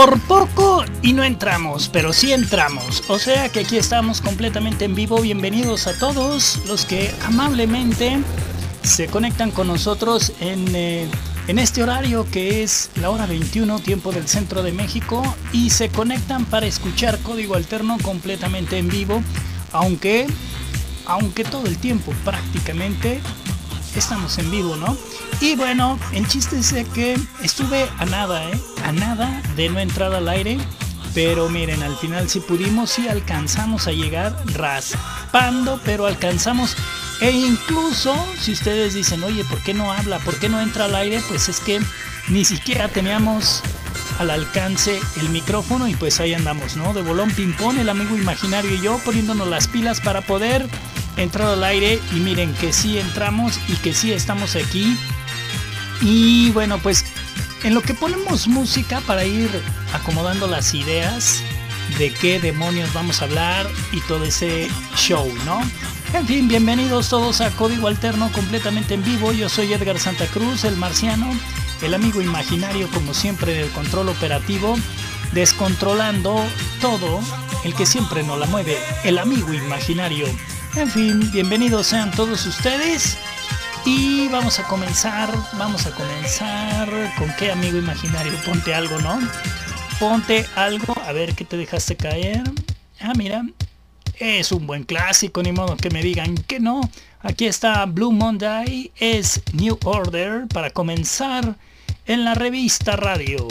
Por poco y no entramos, pero sí entramos. O sea que aquí estamos completamente en vivo. Bienvenidos a todos los que amablemente se conectan con nosotros en, eh, en este horario que es la hora 21, tiempo del centro de México, y se conectan para escuchar código alterno completamente en vivo, aunque, aunque todo el tiempo prácticamente estamos en vivo, ¿no? Y bueno, en chiste sé que estuve a nada, ¿eh? A nada de no entrar al aire. Pero miren, al final sí pudimos, sí alcanzamos a llegar raspando, pero alcanzamos. E incluso si ustedes dicen, oye, ¿por qué no habla? ¿Por qué no entra al aire? Pues es que ni siquiera teníamos al alcance el micrófono y pues ahí andamos, ¿no? De bolón ping-pong, el amigo imaginario y yo poniéndonos las pilas para poder entrar al aire y miren que sí entramos y que sí estamos aquí. Y bueno, pues en lo que ponemos música para ir acomodando las ideas de qué demonios vamos a hablar y todo ese show, ¿no? En fin, bienvenidos todos a Código Alterno completamente en vivo. Yo soy Edgar Santa Cruz, el marciano, el amigo imaginario como siempre del control operativo, descontrolando todo, el que siempre nos la mueve, el amigo imaginario. En fin, bienvenidos sean todos ustedes. Y vamos a comenzar, vamos a comenzar con qué amigo imaginario, ponte algo, ¿no? Ponte algo, a ver qué te dejaste caer. Ah, mira, es un buen clásico, ni modo que me digan que no. Aquí está Blue Monday, es New Order para comenzar en la revista radio.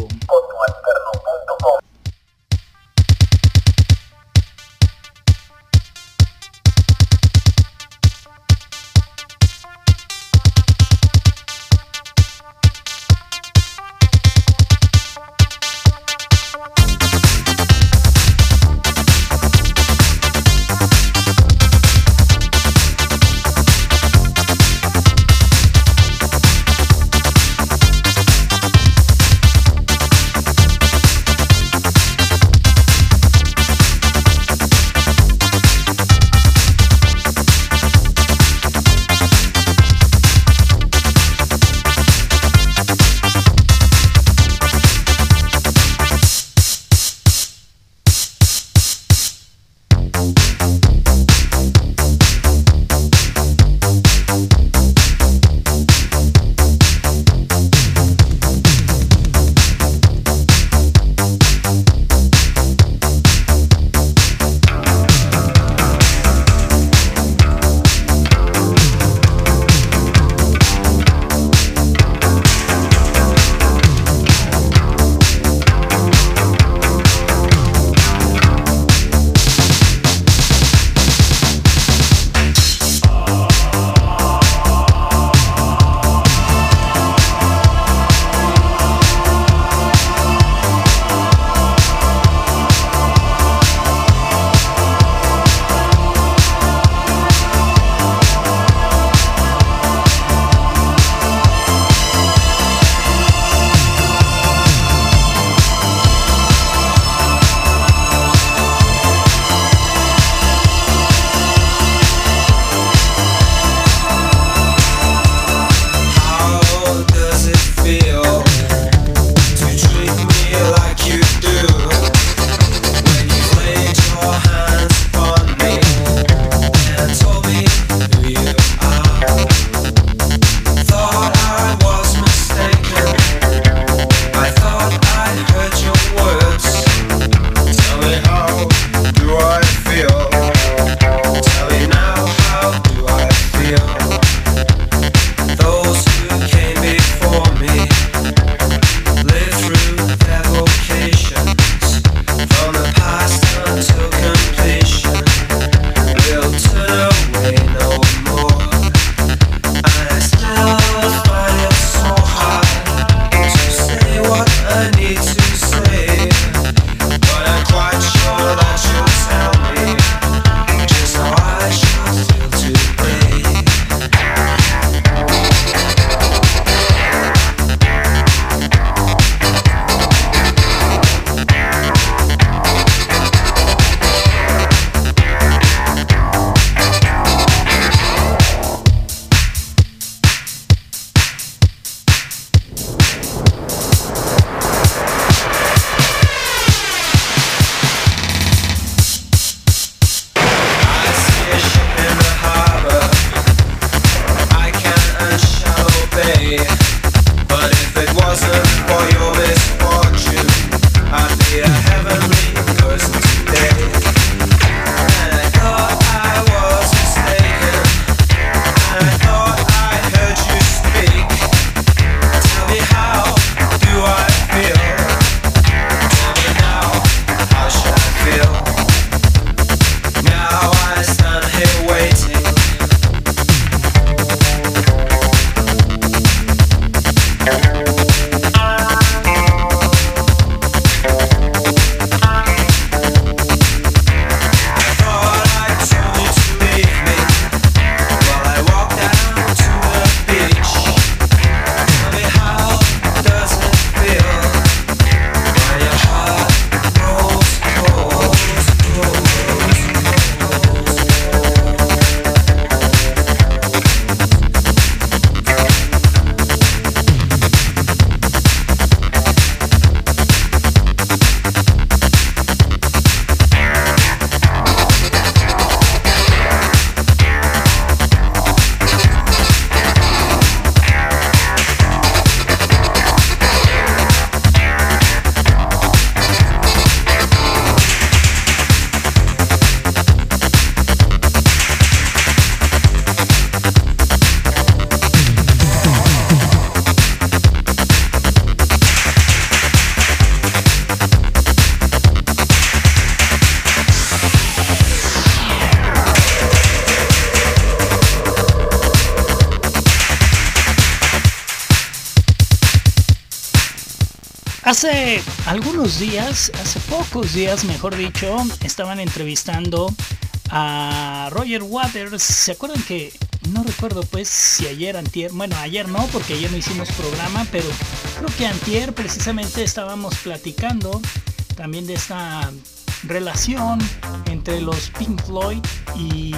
Hace algunos días, hace pocos días mejor dicho, estaban entrevistando a Roger Waters. ¿Se acuerdan que no recuerdo pues si ayer antier, bueno ayer no porque ayer no hicimos programa, pero creo que antier precisamente estábamos platicando también de esta relación entre los Pink Floyd y,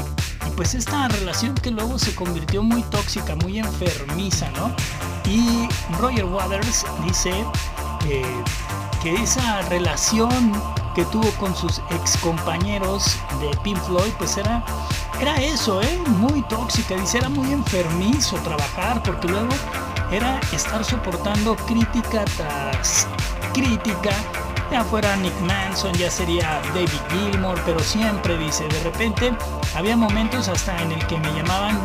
pues esta relación que luego se convirtió muy tóxica, muy enfermiza, ¿no? Y Roger Waters dice que esa relación que tuvo con sus ex compañeros de Pink Floyd, pues era, era eso, ¿eh? muy tóxica, dice, era muy enfermizo trabajar, porque luego era estar soportando crítica tras crítica, ya fuera Nick Manson, ya sería David Gilmour, pero siempre dice, de repente había momentos hasta en el que me llamaban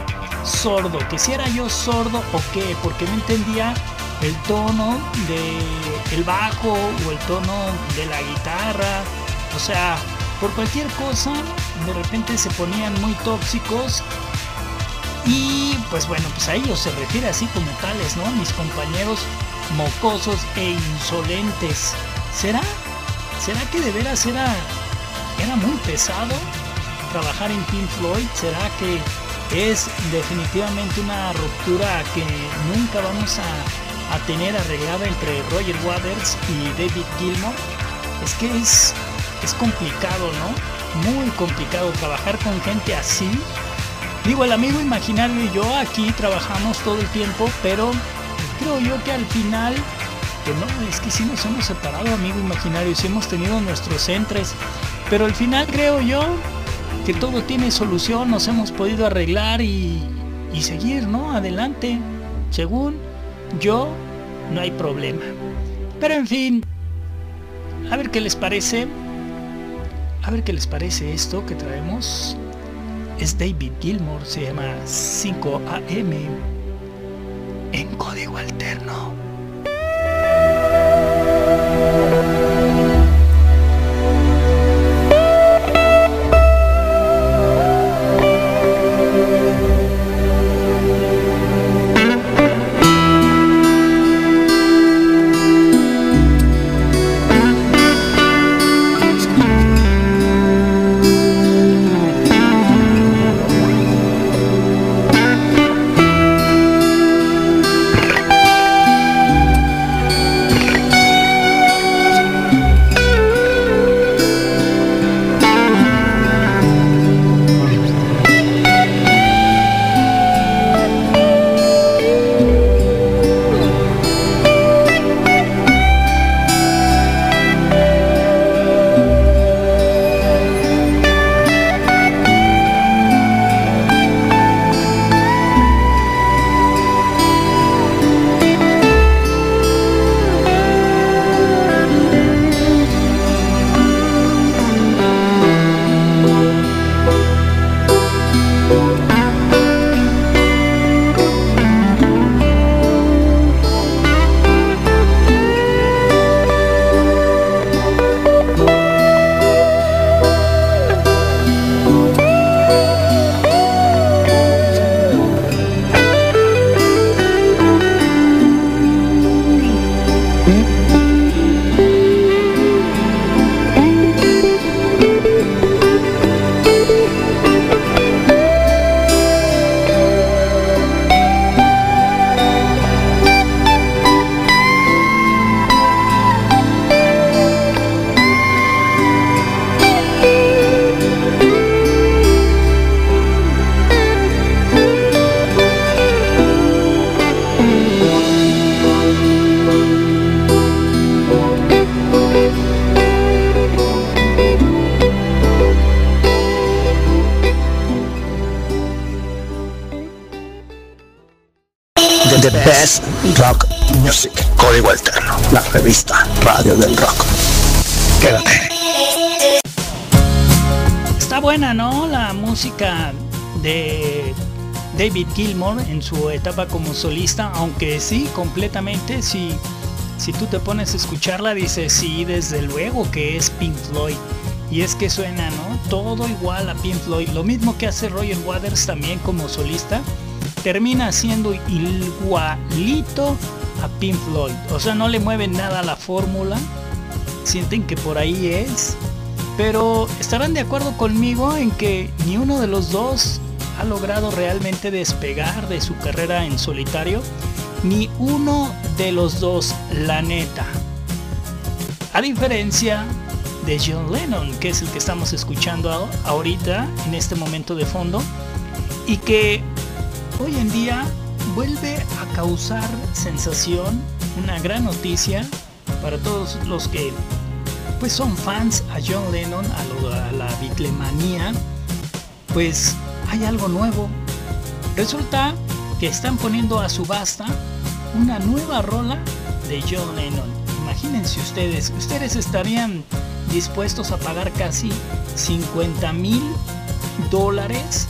sordo, que si era yo sordo o qué, porque no entendía el tono de el bajo o el tono de la guitarra, o sea, por cualquier cosa de repente se ponían muy tóxicos y pues bueno, pues a ellos se refiere así como tales, ¿no? Mis compañeros mocosos e insolentes. ¿Será? ¿Será que de veras era, era muy pesado trabajar en Pink Floyd? ¿Será que es definitivamente una ruptura que nunca vamos a a tener arreglada entre Roger Waters y David Gilmour, es que es, es complicado, ¿no? Muy complicado trabajar con gente así. Digo, el amigo imaginario y yo aquí trabajamos todo el tiempo, pero creo yo que al final, que no, es que sí nos hemos separado, amigo imaginario, sí hemos tenido nuestros entres, pero al final creo yo que todo tiene solución, nos hemos podido arreglar y, y seguir, ¿no? Adelante, según yo no hay problema. Pero en fin, a ver qué les parece. A ver qué les parece esto que traemos. Es David Gilmour, se llama 5 AM en código alterno. De David Gilmour en su etapa como solista, aunque sí, completamente, si, si tú te pones a escucharla, dices, sí, desde luego que es Pink Floyd. Y es que suena, ¿no? Todo igual a Pink Floyd. Lo mismo que hace Roger Waters también como solista. Termina siendo igualito a Pink Floyd. O sea, no le mueven nada a la fórmula. Sienten que por ahí es. Pero estarán de acuerdo conmigo en que ni uno de los dos ha logrado realmente despegar de su carrera en solitario. Ni uno de los dos, la neta. A diferencia de John Lennon, que es el que estamos escuchando ahorita en este momento de fondo, y que hoy en día vuelve a causar sensación, una gran noticia para todos los que pues son fans a John Lennon, a, la bitlemanía, pues hay algo nuevo. Resulta que están poniendo a subasta una nueva rola de John Lennon. Imagínense ustedes, ustedes estarían dispuestos a pagar casi 50 mil dólares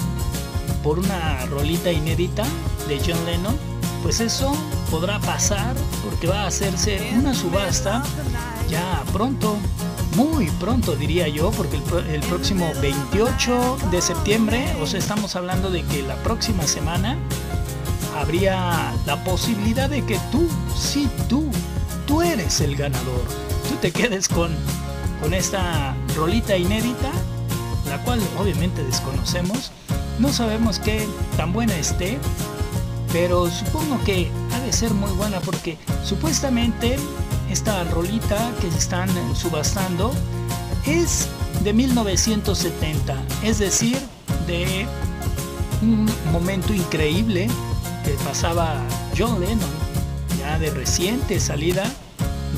por una rolita inédita de John Lennon, pues eso podrá pasar porque va a hacerse una subasta ya pronto, muy pronto diría yo, porque el, próximo 28 de septiembre, o sea, estamos hablando de que la próxima semana habría la posibilidad de que tú, sí tú, tú eres el ganador. Tú te quedes con, con esta rolita inédita, la cual obviamente desconocemos no sabemos qué tan buena esté, pero supongo que ha de ser muy buena porque supuestamente esta rolita que están subastando es de 1970, es decir, de un momento increíble que pasaba John Lennon, ya de reciente salida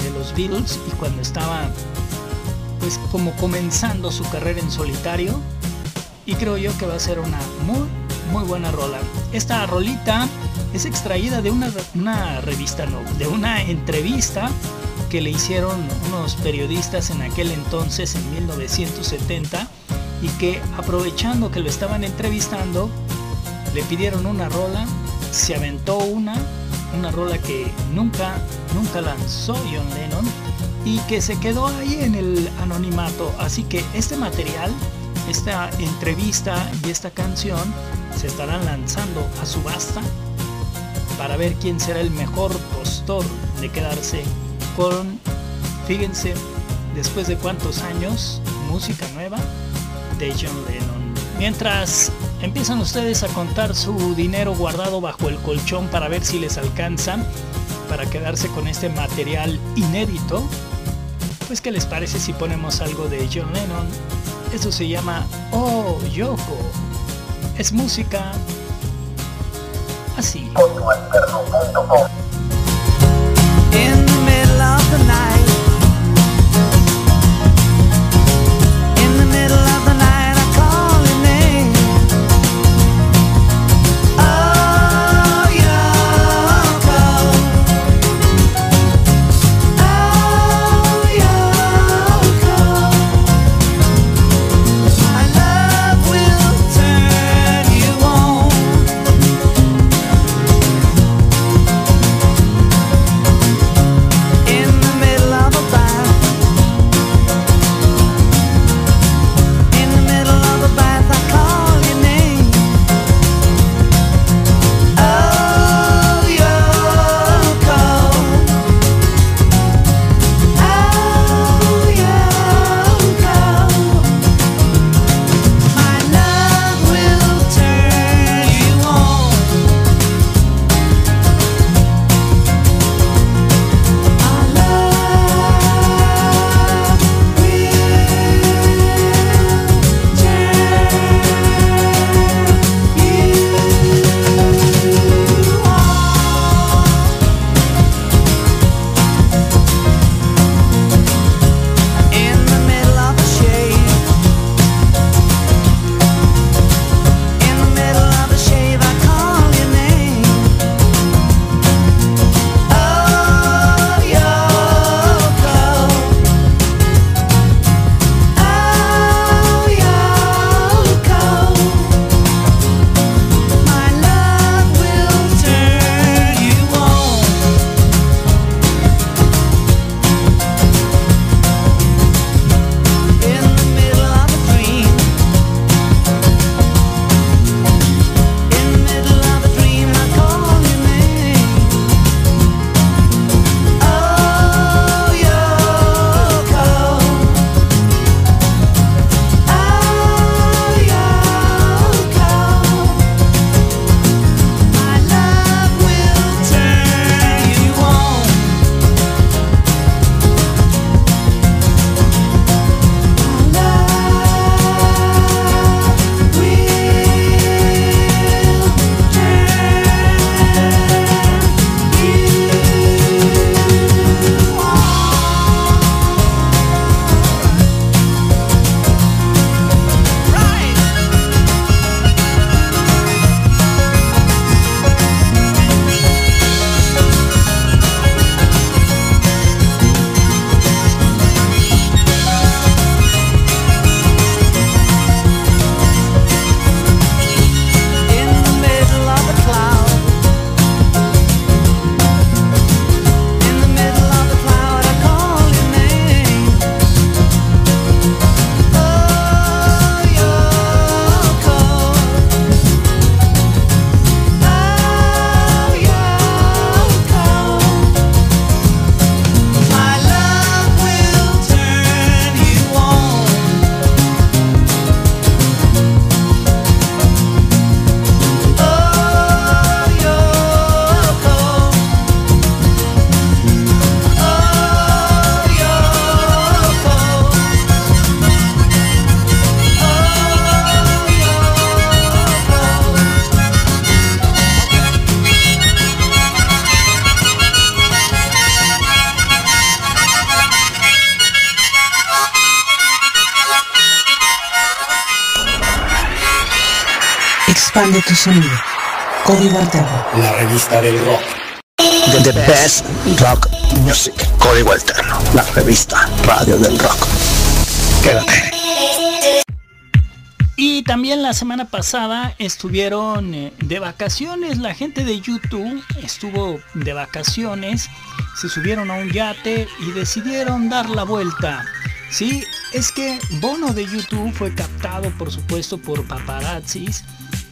de los Beatles y cuando estaba pues como comenzando su carrera en solitario y creo yo que va a ser una muy, muy buena rola. Esta rolita es extraída de una revista, no, de una entrevista que le hicieron unos periodistas en aquel entonces, en 1970, y que aprovechando que lo estaban entrevistando, le pidieron una rola, se aventó una, una rola que nunca, nunca lanzó John Lennon y que se quedó ahí en el anonimato. Así que este material esta entrevista y esta canción se estarán lanzando a subasta para ver quién será el mejor postor de quedarse fíjense, después de cuántos años, música nueva de John Lennon. Mientras empiezan ustedes a contar su dinero guardado bajo el colchón para ver si les alcanza para quedarse con este material inédito, pues ¿qué les parece si ponemos algo de John Lennon eso se llama Oh Yoko. Es música así. In the middle of the night. Tu sonido. Código Alterno. La revista del rock. The, best rock music. Código Alterno. La revista Radio del Rock. Quédate. Y también la semana pasada estuvieron eh, de vacaciones. La gente de YouTube estuvo de vacaciones. Se subieron a un yate y decidieron dar la vuelta. Sí, es que Bono de YouTube fue captado por supuesto por paparazzis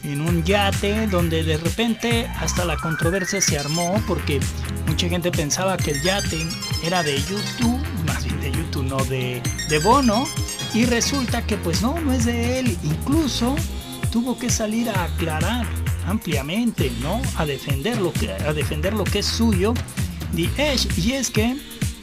en un yate donde de repente hasta la controversia se armó porque mucha gente pensaba que el yate era de YouTube, más bien de YouTube, no de, de Bono y resulta que pues no, no es de él. Incluso tuvo que salir a aclarar ampliamente, ¿no? A defender lo que, a defender lo que es suyo. Y es que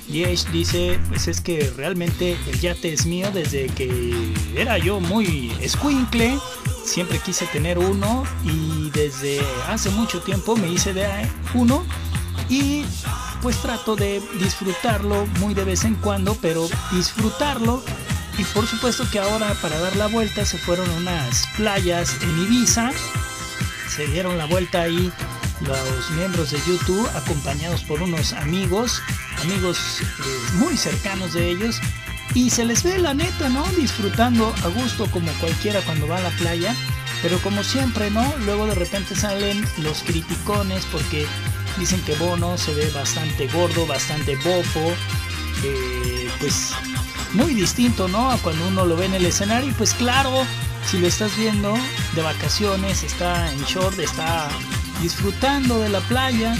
Yesh dice, pues es que realmente el yate es mío desde que era yo muy escuincle, siempre quise tener uno y desde hace mucho tiempo me hice de uno y pues trato de disfrutarlo muy de vez en cuando, pero disfrutarlo y por supuesto que ahora para dar la vuelta se fueron unas playas en Ibiza. Se dieron la vuelta ahí los miembros de YouTube acompañados por unos amigos, amigos eh, muy cercanos de ellos. Y se les ve la neta, ¿no? Disfrutando a gusto como cualquiera cuando va a la playa. Pero como siempre, ¿no? Luego de repente salen los criticones porque dicen que Bono se ve bastante gordo, bastante bofo. Eh, pues muy distinto, ¿no? A cuando uno lo ve en el escenario. Y pues claro, si lo estás viendo de vacaciones, está en short, está disfrutando de la playa.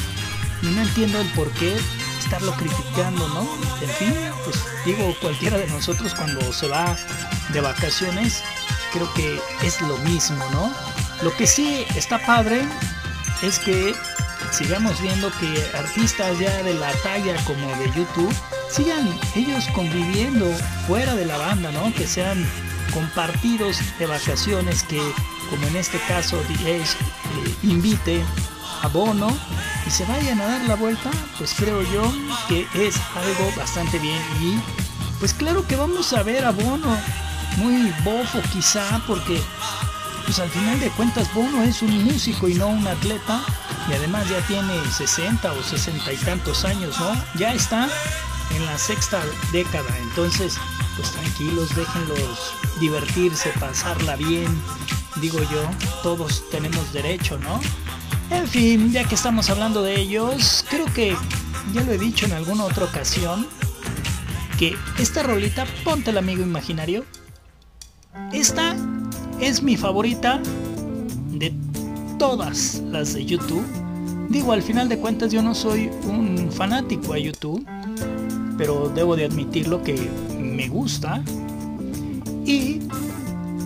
Y no entiendo el por qué estarlo criticando, ¿no? En fin, pues digo, cualquiera de nosotros cuando se va de vacaciones, creo que es lo mismo, ¿no? Lo que sí está padre es que sigamos viendo que artistas ya de la talla como de YouTube sigan ellos conviviendo fuera de la banda, ¿no? Que sean compartidos de vacaciones, que como en este caso The eh, invite a Bono y se vayan a dar la vuelta, pues creo yo que es algo bastante bien y pues claro que vamos a ver a Bono muy bofo quizá porque pues al final de cuentas Bono es un músico y no un atleta y además ya tiene 60 o 60 y tantos años, ¿no? Ya está en la sexta década, entonces pues tranquilos, déjenlos divertirse, pasarla bien, digo yo, todos tenemos derecho, ¿no? En fin, ya que estamos hablando de ellos, creo que ya lo he dicho en alguna otra ocasión, que esta rolita, ponte el amigo imaginario, esta es mi favorita de todas las de YouTube. Digo, al final de cuentas yo no soy un fanático a YouTube, pero debo de admitirlo que me gusta. Y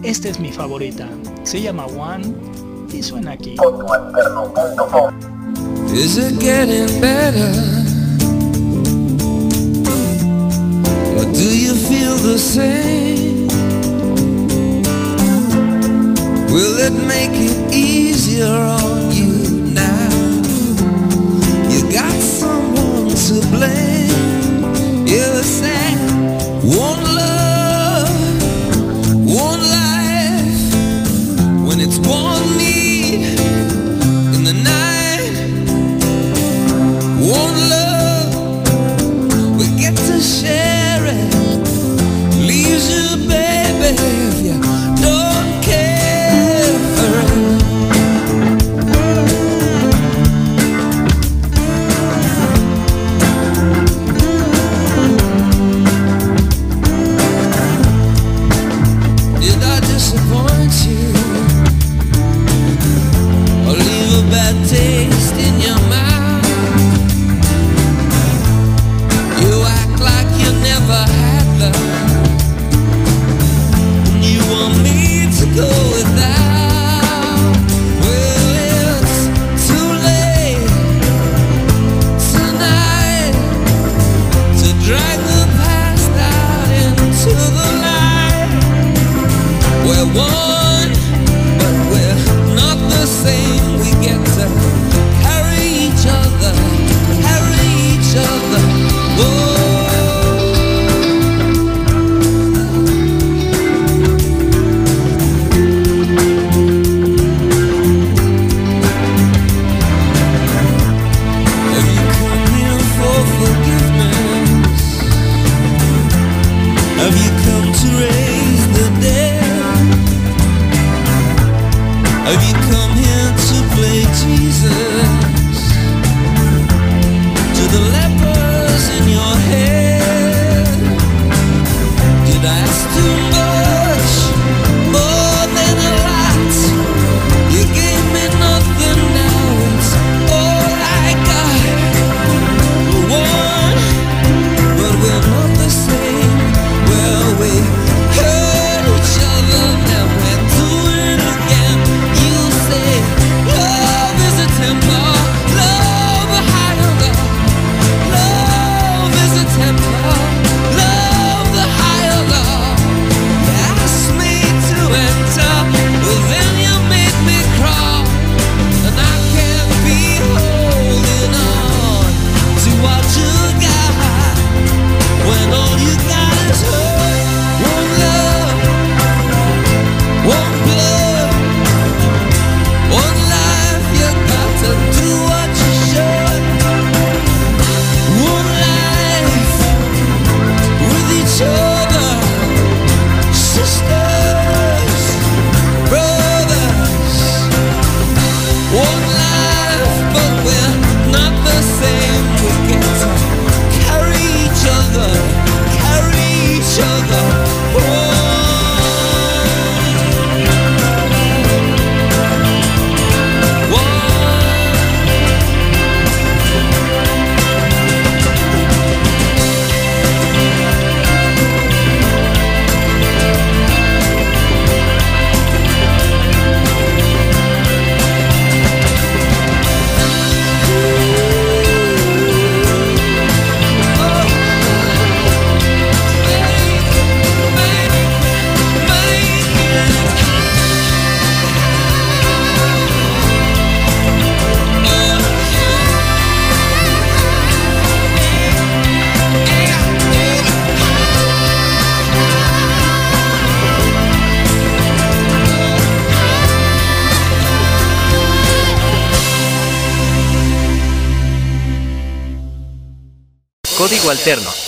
esta es mi favorita. Se llama One y suena aquí. Is it getting better? Or do you feel the same? Will it make it easier on you now? You got someone to blame. You said one disappoint you?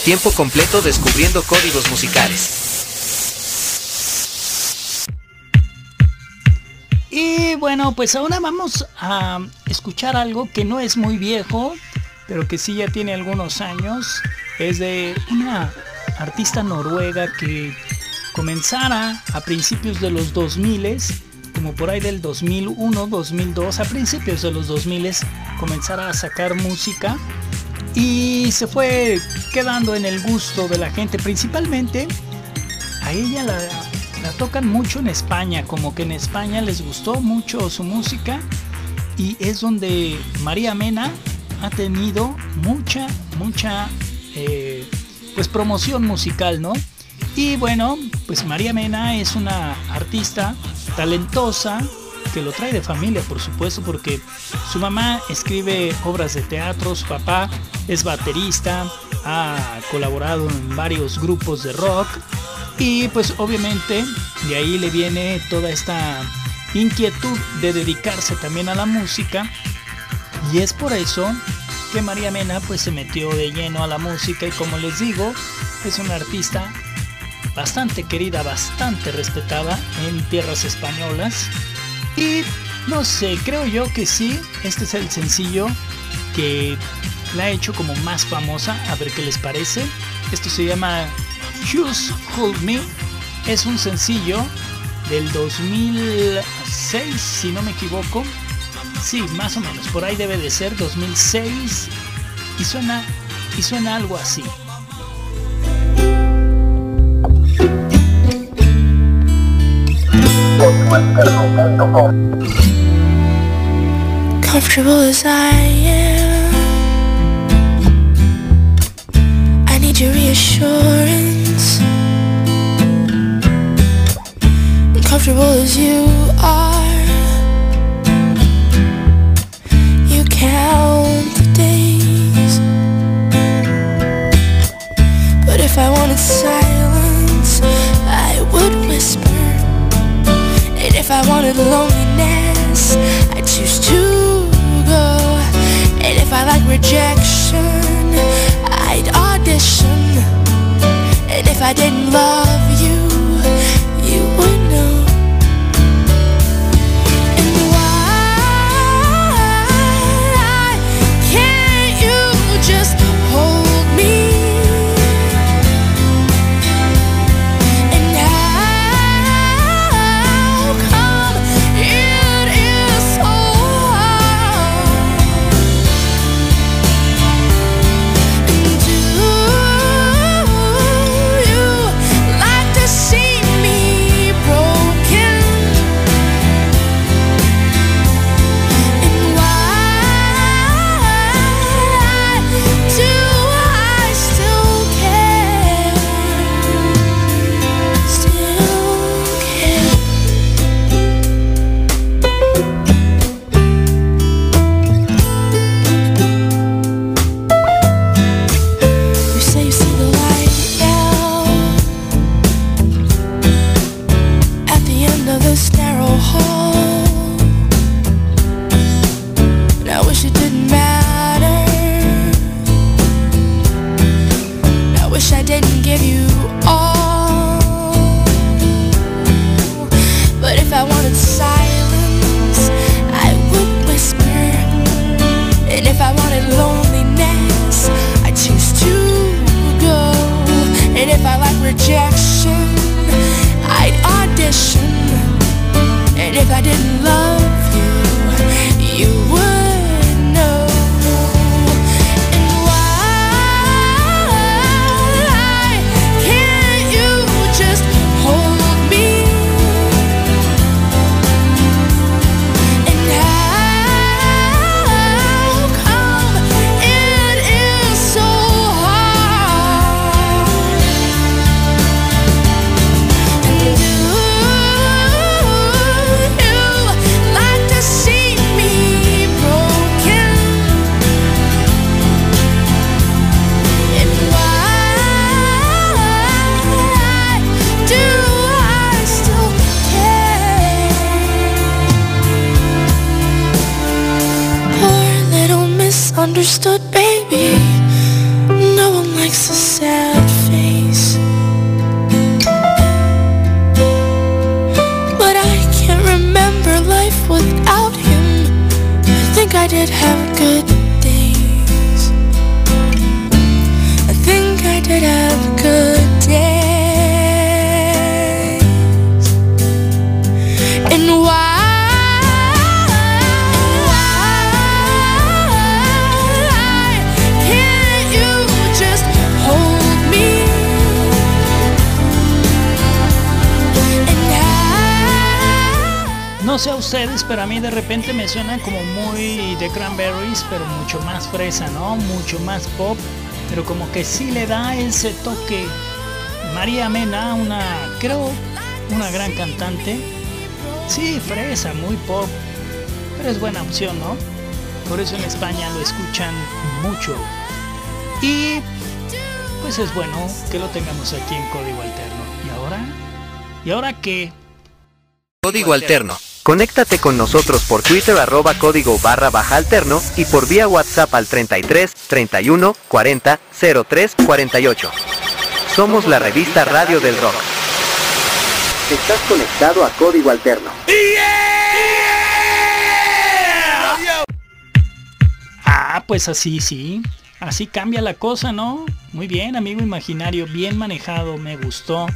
Tiempo completo descubriendo códigos musicales. Y bueno, pues ahora vamos a escuchar algo que no es muy viejo, pero que sí ya tiene algunos años. Es de una artista noruega que comenzara a principios de los 2000, como por ahí del 2001, 2002, a principios de los 2000 comenzara a sacar música y se fue quedando en el gusto de la gente, principalmente a ella la, tocan mucho en España, como que en España les gustó mucho su música y es donde María Mena ha tenido mucha, mucha eh, pues promoción musical, ¿no? Y bueno, pues María Mena es una artista talentosa, que lo trae de familia, por supuesto, porque su mamá escribe obras de teatro, su papá es baterista, ha colaborado en varios grupos de rock y pues obviamente de ahí le viene toda esta inquietud de dedicarse también a la música. Y es por eso que María Mena pues se metió de lleno a la música y como les digo es una artista bastante querida, bastante respetada en tierras españolas. Y no sé, creo yo que sí, este es el sencillo que la ha hecho como más famosa, a ver qué les parece. Esto se llama Choose Hold Me, es un sencillo del 2006, si no me equivoco. Sí, más o menos, por ahí debe de ser 2006 y suena y suena algo así. Your reassurance. Comfortable as you are, you count the days. But if I wanted silence, I would whisper. And if I wanted loneliness, I'd choose to go. And if I like rejection, I'd audition. And if I didn't love you, you would fresa, ¿no? Mucho más pop, pero como que sí le da ese toque. María Mena, una, creo, una gran cantante. Sí, fresa, muy pop, pero es buena opción, ¿no? Por eso en España lo escuchan mucho. Y pues es bueno que lo tengamos aquí en código alterno. ¿Y ahora? ¿Y ahora qué? Código Alterno. Conéctate con nosotros por Twitter arroba código barra baja alterno y por vía WhatsApp al 33 31 40 03 48. Somos la revista Radio del Rock. Estás conectado a Código Alterno. Ah, pues así sí. Así cambia la cosa, ¿no? Muy bien, amigo imaginario, bien manejado, me gustó.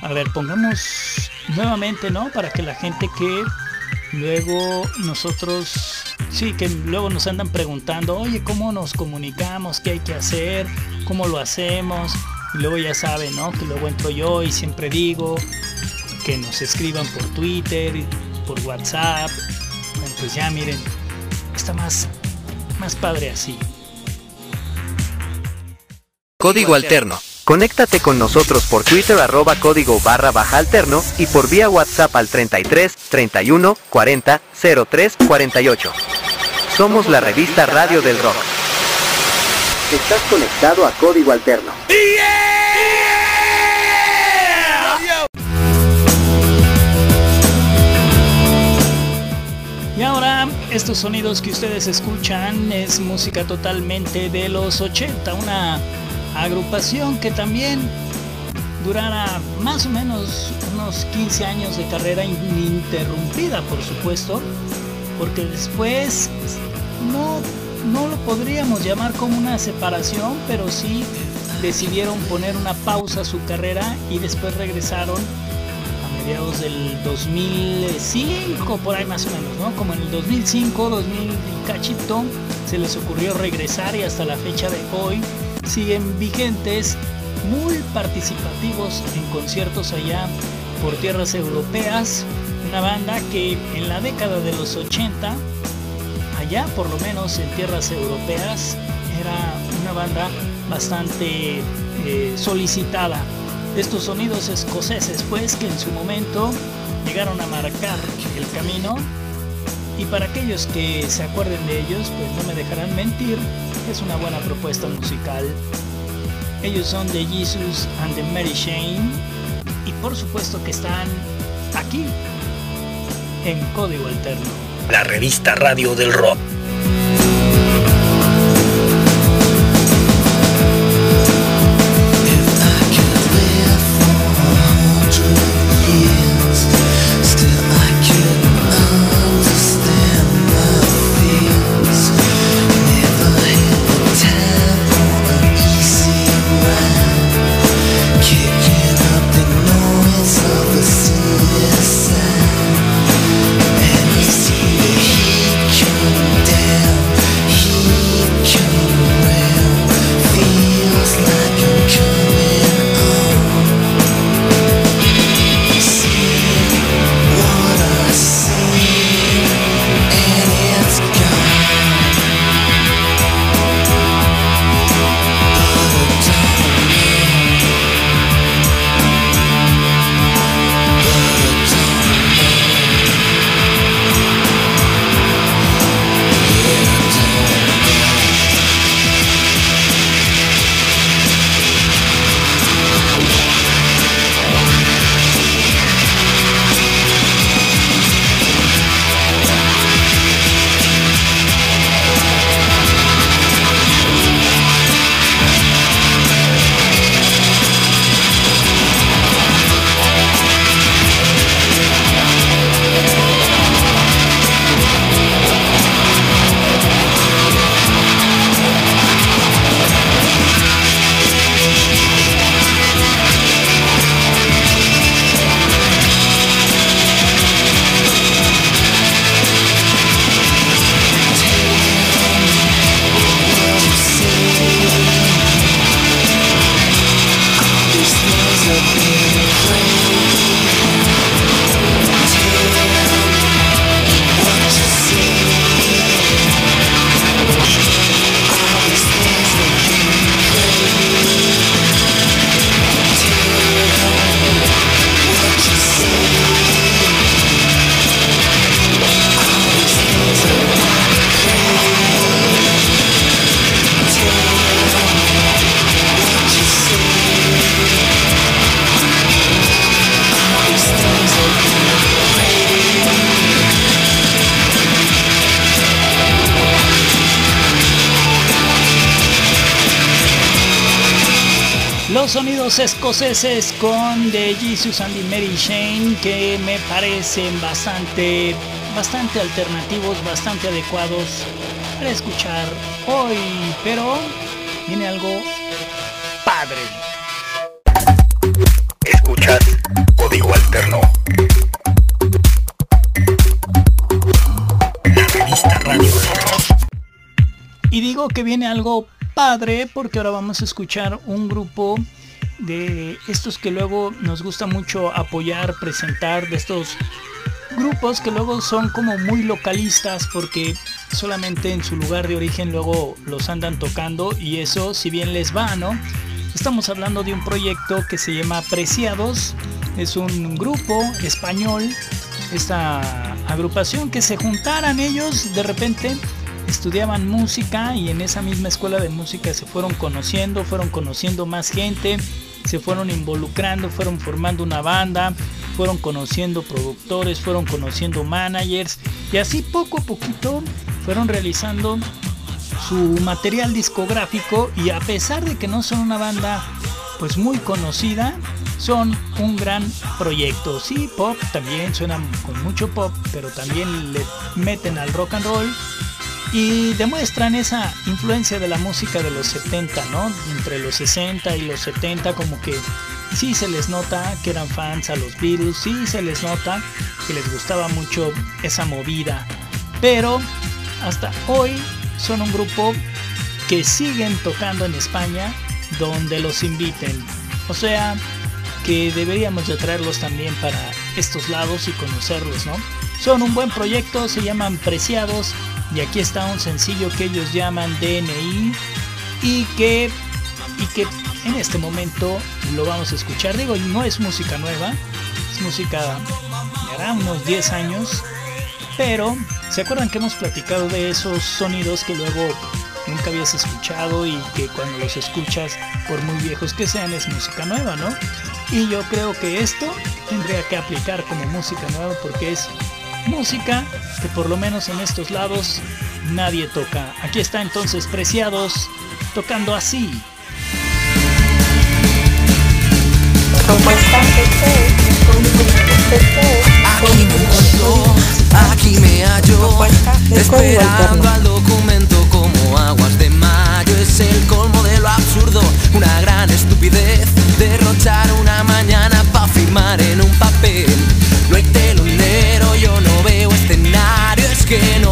A ver, pongamos nuevamente, ¿no? Para que la gente que luego nosotros, sí, que luego nos andan preguntando, oye, ¿cómo nos comunicamos? ¿Qué hay que hacer? ¿Cómo lo hacemos? Y luego ya saben, ¿no? Que luego entro yo y siempre digo que nos escriban por Twitter, por WhatsApp. Bueno, pues ya miren, está más, más padre así. Código Alterno. Conéctate con nosotros por Twitter arroba código barra baja alterno y por vía WhatsApp al 33 31 40 03 48. Somos la revista Radio del Rock. Estás conectado a Código Alterno. Y ahora, estos sonidos que ustedes escuchan es música totalmente de los 80, una agrupación que también durara más o menos unos 15 años de carrera ininterrumpida, por supuesto, porque después no, no lo podríamos llamar como una separación, pero sí decidieron poner una pausa a su carrera y después regresaron a mediados del 2005, por ahí más o menos, ¿no? Como en el 2005, 2000 y cachito, se les ocurrió regresar y hasta la fecha de hoy siguen vigentes, muy participativos en conciertos allá por tierras europeas. Una banda que en la década de los 80, allá por lo menos en tierras europeas, era una banda bastante eh, solicitada. Estos sonidos escoceses, pues, que en su momento llegaron a marcar el camino. Y para aquellos que se acuerden de ellos, pues no me dejarán mentir, es una buena propuesta musical. Ellos son The Jesus and the Mary Shane. Y por supuesto que están aquí, en Código Alterno. La revista Radio del Rock. Sonidos escoceses con The Jesus and the Mary Shane que me parecen bastante, bastante alternativos, bastante adecuados para escuchar hoy, pero viene algo padre. Escuchas Código Alterno. La revista Radio. Y digo que viene algo padre porque ahora vamos a escuchar un grupo de estos que luego nos gusta mucho apoyar, presentar, de estos grupos que luego son como muy localistas porque solamente en su lugar de origen luego los andan tocando y eso si bien les va, ¿no? Estamos hablando de un proyecto que se llama Preciados, es un grupo español, esta agrupación que se juntaran ellos de repente estudiaban música y en esa misma escuela de música se fueron conociendo, fueron conociendo más gente, se fueron involucrando, fueron formando una banda, fueron conociendo productores, fueron conociendo managers y así poco a poquito fueron realizando su material discográfico y a pesar de que no son una banda pues muy conocida, son un gran proyecto. Sí, pop también suenan con mucho pop, pero también le meten al rock and roll y demuestran esa influencia de la música de los 70, ¿no? Entre los 60 y los 70 como que sí se les nota que eran fans a los Beatles, sí se les nota que les gustaba mucho esa movida, pero hasta hoy son un grupo que siguen tocando en España donde los inviten. O sea, que deberíamos de traerlos también para estos lados y conocerlos, ¿no? Son un buen proyecto, se llaman Preciados y aquí está un sencillo que ellos llaman DNI y que, y que en este momento lo vamos a escuchar. Digo, no es música nueva, es música de unos 10 años, pero ¿se acuerdan que hemos platicado de esos sonidos que luego nunca habías escuchado y que cuando los escuchas, por muy viejos que sean, es música nueva, ¿no? Y yo creo que esto tendría que aplicar como música nueva porque es música que por lo menos en estos lados nadie toca. Aquí está entonces Preciados tocando así. Aquí me encontró, aquí me halló, esperando al documento como aguas de mayo. Es el colmo de lo absurdo, una gran estupidez, derrochar una mañana para firmar en un papel. No hay no veo escenario, es que no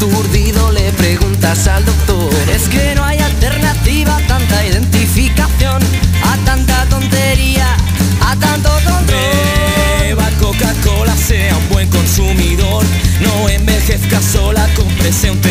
aturdido le preguntas al doctor. Es que no hay alternativa a tanta identificación, a tanta tontería, a tanto tonto. Beba Coca-Cola, sea un buen consumidor, no envejezca sola, cómprese un.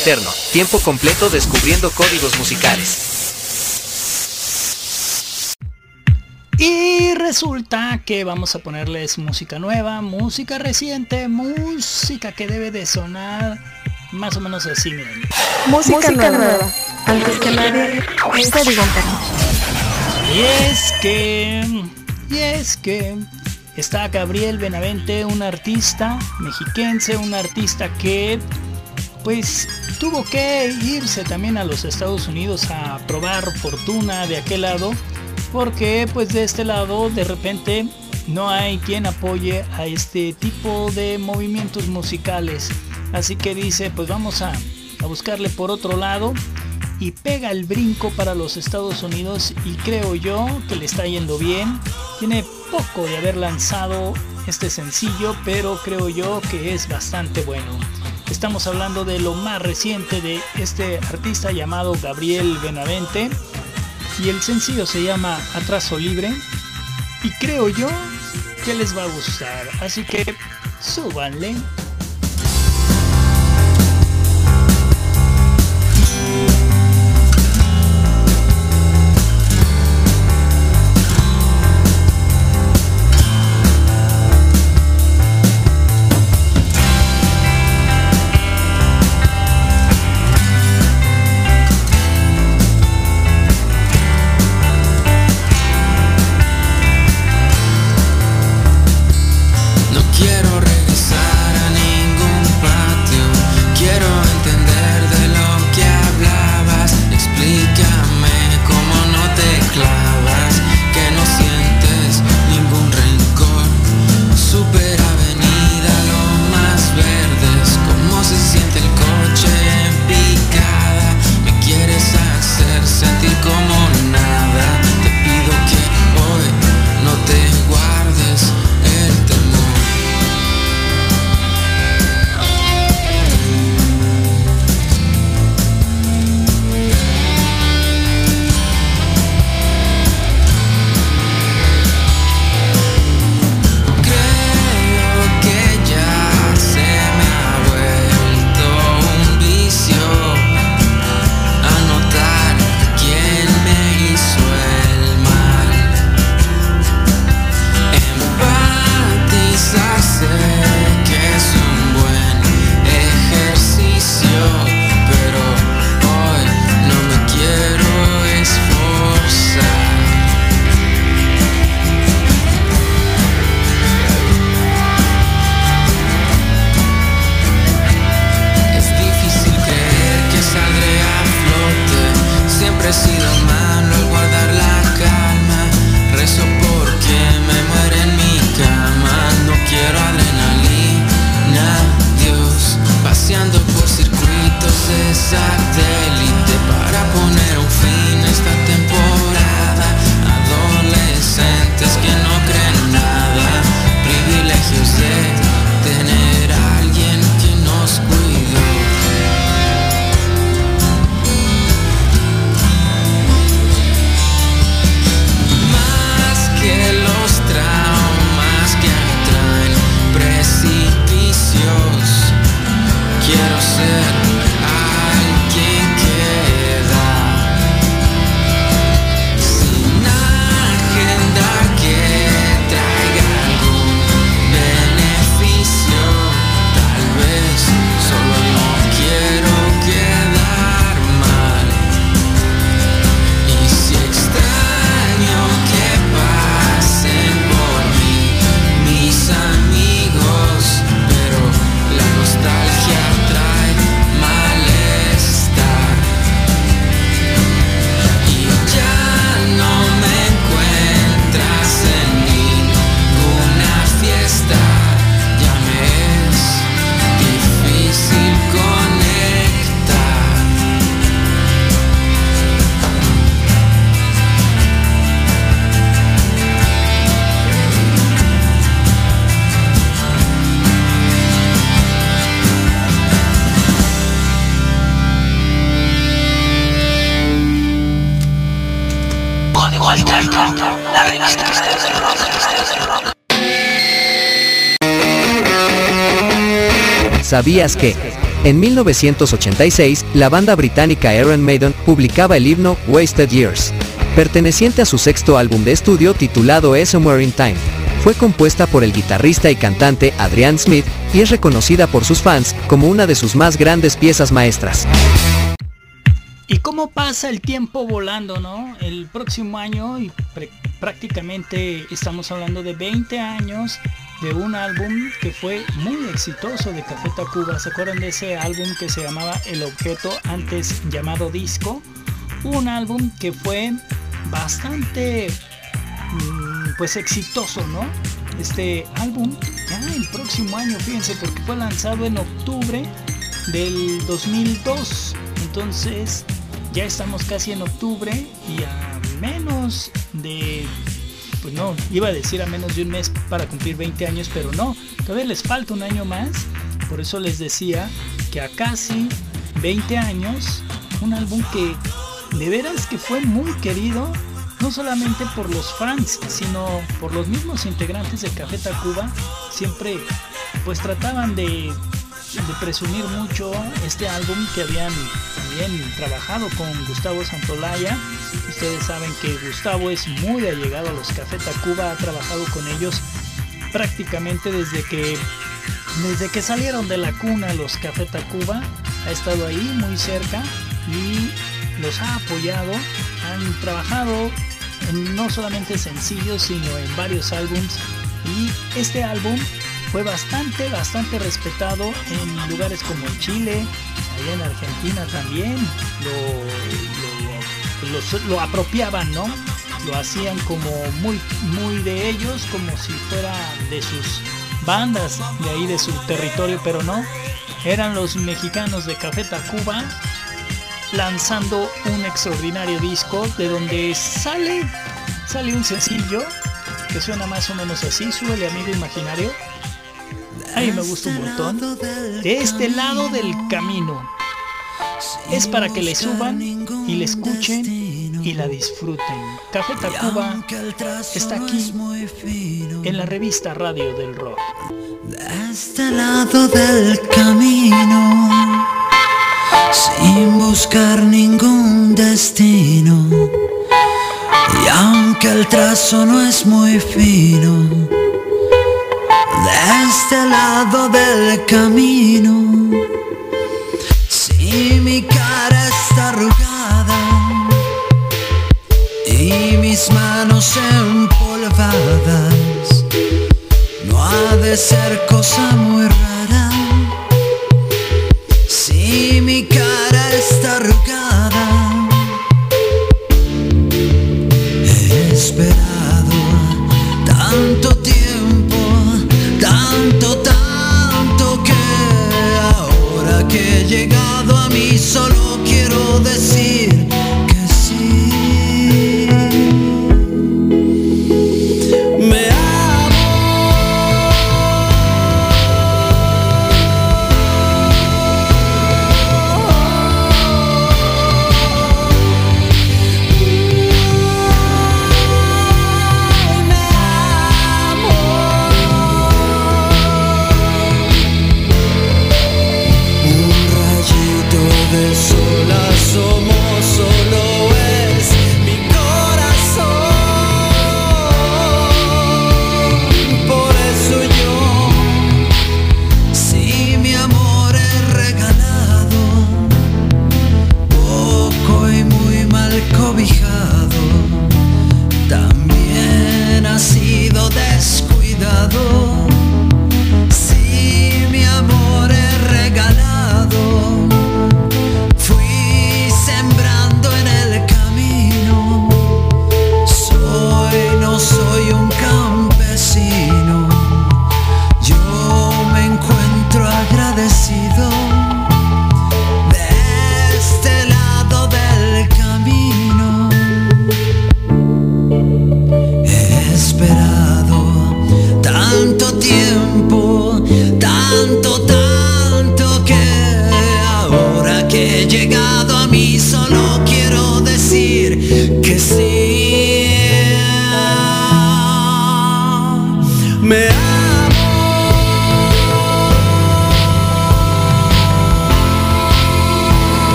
Alterno, tiempo completo descubriendo códigos musicales. Y resulta que vamos a ponerles música nueva, música reciente, música que debe de sonar más o menos así, miren. Música, nueva. Antes que nadie. Y es que, y es que está Gabriel Benavente, un artista mexiquense, un artista que pues tuvo que irse también a los Estados Unidos a probar fortuna de aquel lado, porque pues de este lado de repente no hay quien apoye a este tipo de movimientos musicales. Así que dice, pues vamos a, a buscarle por otro lado y pega el brinco para los Estados Unidos y creo yo que le está yendo bien. Tiene poco de haber lanzado este sencillo, pero creo yo que es bastante bueno. Estamos hablando de lo más reciente de este artista llamado Gabriel Benavente. Y el sencillo se llama Atraso Libre. Y creo yo que les va a gustar, así que súbanle. dancing. ¿Sabías que? En 1986, la banda británica Iron Maiden publicaba el himno Wasted Years, perteneciente a su sexto álbum de estudio titulado Somewhere in Time. Fue compuesta por el guitarrista y cantante Adrian Smith y es reconocida por sus fans como una de sus más grandes piezas maestras. ¿Y cómo pasa el tiempo volando, no? El próximo año, y prácticamente estamos hablando de 20 años de un álbum que fue muy exitoso de Café Tacuba. ¿Se acuerdan de ese álbum que se llamaba El Objeto, antes llamado Disco? Un álbum que fue bastante mm, pues exitoso, ¿no? Este álbum ya el próximo año, fíjense, porque fue lanzado en octubre del 2002. Entonces, ya estamos casi en octubre y a menos de pues no, iba a decir a menos de un mes para cumplir 20 años, pero no, todavía les falta un año más. Por eso les decía que a casi 20 años, un álbum que de veras que fue muy querido, no solamente por los fans, sino por los mismos integrantes de Café Tacuba, siempre pues trataban de, de presumir mucho este álbum que habían trabajado con Gustavo Santolaya. Ustedes saben que Gustavo es muy allegado a los Café Tacuba, ha trabajado con ellos prácticamente desde que desde que salieron de la cuna los Café Tacuba, ha estado ahí muy cerca y los ha apoyado, han trabajado en no solamente sencillos, sino en varios álbums. Y este álbum fue bastante, bastante respetado en lugares como Chile, allá en Argentina también, lo, lo, apropiaban, ¿no? Lo hacían como muy, muy de ellos, como si fuera de sus bandas de ahí de su territorio, pero no. Eran los mexicanos de Café Tacuba lanzando un extraordinario disco de donde sale, sale un sencillo que suena más o menos así, súbele amigo imaginario. Ay, me gusta un montón. De este lado del camino. Es para que le suban y le escuchen y la disfruten. Café Tacuba está aquí en la revista Radio del Rock. De este lado del camino, sin buscar ningún destino, y aunque el trazo no es muy fino, de este lado del camino,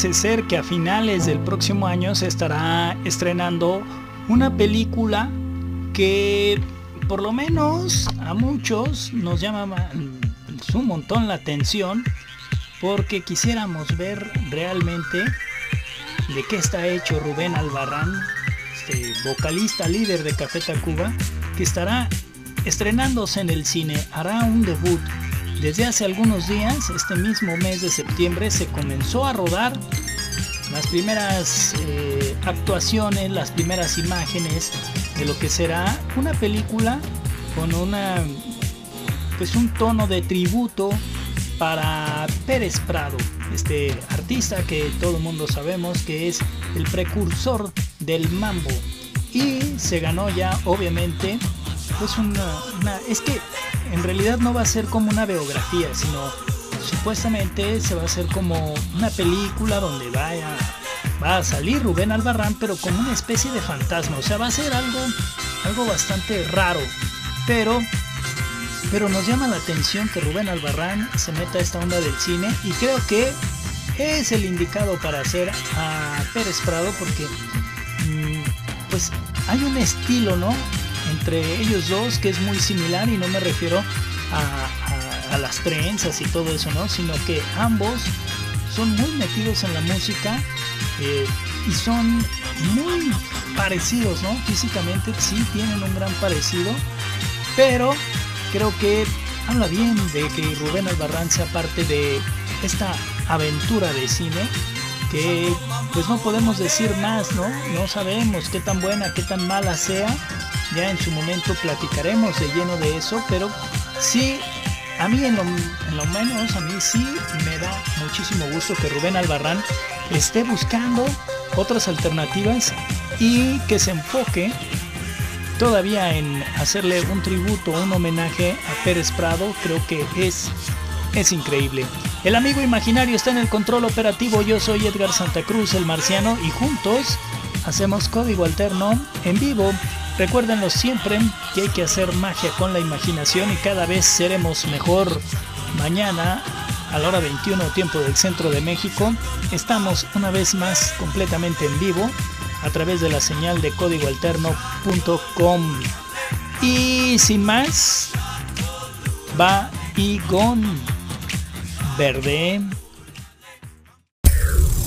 parece ser que a finales del próximo año se estará estrenando una película que por lo menos a muchos nos llama un montón la atención porque quisiéramos ver realmente de qué está hecho Rubén Albarrán, este vocalista líder de Café Tacuba, que estará estrenándose en el cine, hará un debut. Desde hace algunos días, este mismo mes de septiembre, se comenzó a rodar las primeras eh, actuaciones, las primeras imágenes de lo que será una película con una pues un tono de tributo para Pérez Prado, este artista que todo el mundo sabemos que es el precursor del mambo. Y se ganó ya obviamente pues una, es que en realidad no va a ser como una biografía sino supuestamente se va a hacer como una película donde vaya va a salir Rubén Albarrán pero como una especie de fantasma o sea va a ser algo algo bastante raro pero pero nos llama la atención que Rubén Albarrán se meta a esta onda del cine y creo que es el indicado para hacer a Pérez Prado porque mm, pues hay un estilo, ¿no? Entre ellos dos que es muy similar y no me refiero a, las trenzas y todo eso, ¿no? Sino que ambos son muy metidos en la música eh, y son muy parecidos, ¿no? Físicamente sí tienen un gran parecido, pero creo que habla bien de que Rubén Albarrán sea parte de esta aventura de cine que pues no podemos decir más, ¿no? No sabemos qué tan buena, qué tan mala sea. Ya en su momento platicaremos de lleno de eso, pero sí, a mí en lo, en lo menos, a mí sí me da muchísimo gusto que Rubén Albarrán esté buscando otras alternativas y que se enfoque todavía en hacerle un tributo, un homenaje a Pérez Prado, creo que es, es increíble. El amigo imaginario está en el control operativo, yo soy Edgar Santa Cruz, el marciano, y juntos hacemos código alterno en vivo. Recuérdenlo siempre que hay que hacer magia con la imaginación y cada vez seremos mejor. Mañana a la hora 21 tiempo del centro de México estamos una vez más completamente en vivo a través de la señal de códigoalterno.com. Y sin más, va Igon Verde.